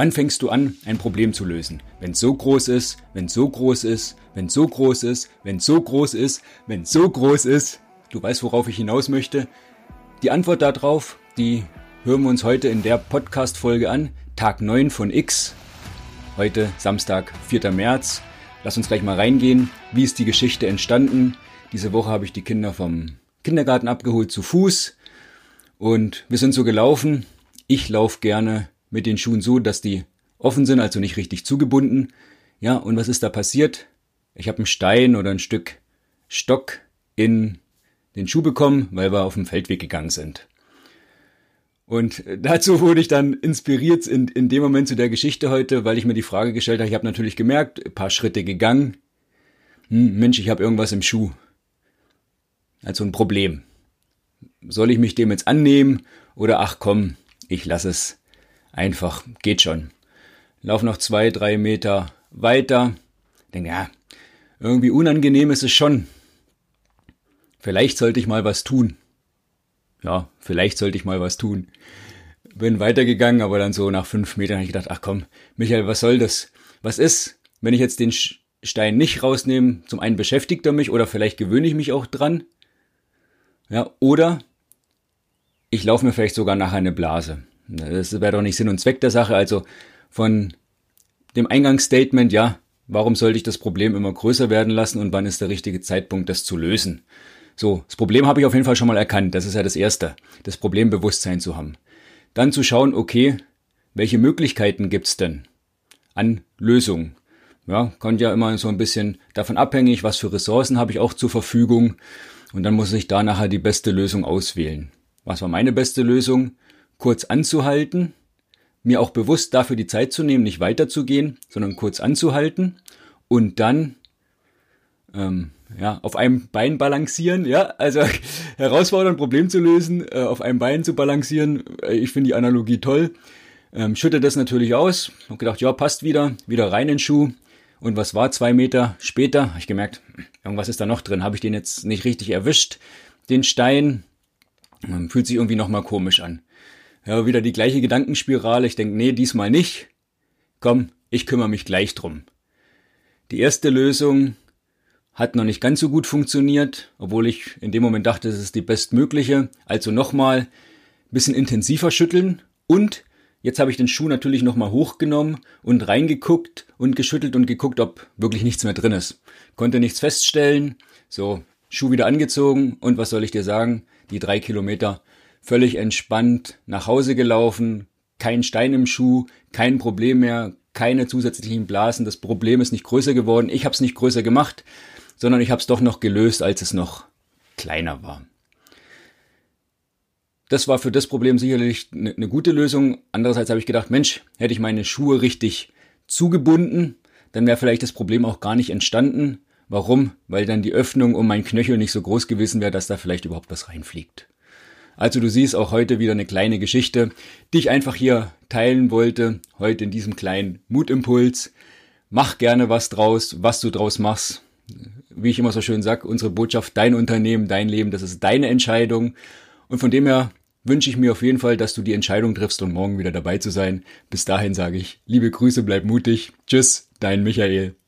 Wann fängst du an, ein Problem zu lösen? Wenn es so groß ist, wenn es so groß ist, wenn es so groß ist, wenn es so groß ist, wenn es so groß ist. Du weißt, worauf ich hinaus möchte. Die Antwort darauf, die hören wir uns heute in der Podcast-Folge an. Tag 9 von X. Heute Samstag, 4. März. Lass uns gleich mal reingehen. Wie ist die Geschichte entstanden? Diese Woche habe ich die Kinder vom Kindergarten abgeholt zu Fuß. Und wir sind so gelaufen. Ich laufe gerne mit den Schuhen so, dass die offen sind, also nicht richtig zugebunden. Ja, und was ist da passiert? Ich habe einen Stein oder ein Stück Stock in den Schuh bekommen, weil wir auf dem Feldweg gegangen sind. Und dazu wurde ich dann inspiriert in, in dem Moment zu der Geschichte heute, weil ich mir die Frage gestellt habe, ich habe natürlich gemerkt, ein paar Schritte gegangen. Hm, Mensch, ich habe irgendwas im Schuh. Also ein Problem. Soll ich mich dem jetzt annehmen oder ach komm, ich lasse es Einfach, geht schon. Lauf noch zwei, drei Meter weiter. Denke, ja, irgendwie unangenehm ist es schon. Vielleicht sollte ich mal was tun. Ja, vielleicht sollte ich mal was tun. Bin weitergegangen, aber dann so nach fünf Metern habe ich gedacht, ach komm, Michael, was soll das? Was ist, wenn ich jetzt den Stein nicht rausnehme? Zum einen beschäftigt er mich oder vielleicht gewöhne ich mich auch dran. Ja, oder ich laufe mir vielleicht sogar nachher eine Blase. Das wäre doch nicht Sinn und Zweck der Sache. Also von dem Eingangsstatement, ja, warum sollte ich das Problem immer größer werden lassen und wann ist der richtige Zeitpunkt, das zu lösen? So, das Problem habe ich auf jeden Fall schon mal erkannt. Das ist ja das Erste, das Problembewusstsein zu haben. Dann zu schauen, okay, welche Möglichkeiten gibt's denn an Lösungen? Ja, kommt ja immer so ein bisschen davon abhängig, was für Ressourcen habe ich auch zur Verfügung. Und dann muss ich da nachher die beste Lösung auswählen. Was war meine beste Lösung? Kurz anzuhalten, mir auch bewusst dafür die Zeit zu nehmen, nicht weiterzugehen, sondern kurz anzuhalten und dann ähm, ja, auf einem Bein balancieren, ja, also herausfordern, Problem zu lösen, äh, auf einem Bein zu balancieren. Äh, ich finde die Analogie toll. Ähm, schütte das natürlich aus. Hab gedacht, ja, passt wieder, wieder rein in den Schuh. Und was war zwei Meter später? Habe ich gemerkt, irgendwas ist da noch drin. Habe ich den jetzt nicht richtig erwischt? Den Stein ähm, fühlt sich irgendwie nochmal komisch an. Ja, wieder die gleiche Gedankenspirale. Ich denke, nee, diesmal nicht. Komm, ich kümmere mich gleich drum. Die erste Lösung hat noch nicht ganz so gut funktioniert, obwohl ich in dem Moment dachte, es ist die bestmögliche. Also nochmal bisschen intensiver schütteln und jetzt habe ich den Schuh natürlich nochmal hochgenommen und reingeguckt und geschüttelt und geguckt, ob wirklich nichts mehr drin ist. Konnte nichts feststellen. So, Schuh wieder angezogen und was soll ich dir sagen? Die drei Kilometer völlig entspannt nach Hause gelaufen, kein Stein im Schuh, kein Problem mehr, keine zusätzlichen Blasen. Das Problem ist nicht größer geworden. Ich habe es nicht größer gemacht, sondern ich habe es doch noch gelöst, als es noch kleiner war. Das war für das Problem sicherlich eine, eine gute Lösung. Andererseits habe ich gedacht, Mensch, hätte ich meine Schuhe richtig zugebunden, dann wäre vielleicht das Problem auch gar nicht entstanden. Warum? Weil dann die Öffnung um mein Knöchel nicht so groß gewesen wäre, dass da vielleicht überhaupt was reinfliegt. Also du siehst auch heute wieder eine kleine Geschichte, die ich einfach hier teilen wollte, heute in diesem kleinen Mutimpuls. Mach gerne was draus, was du draus machst. Wie ich immer so schön sag, unsere Botschaft, dein Unternehmen, dein Leben, das ist deine Entscheidung. Und von dem her wünsche ich mir auf jeden Fall, dass du die Entscheidung triffst und morgen wieder dabei zu sein. Bis dahin sage ich, liebe Grüße, bleib mutig. Tschüss, dein Michael.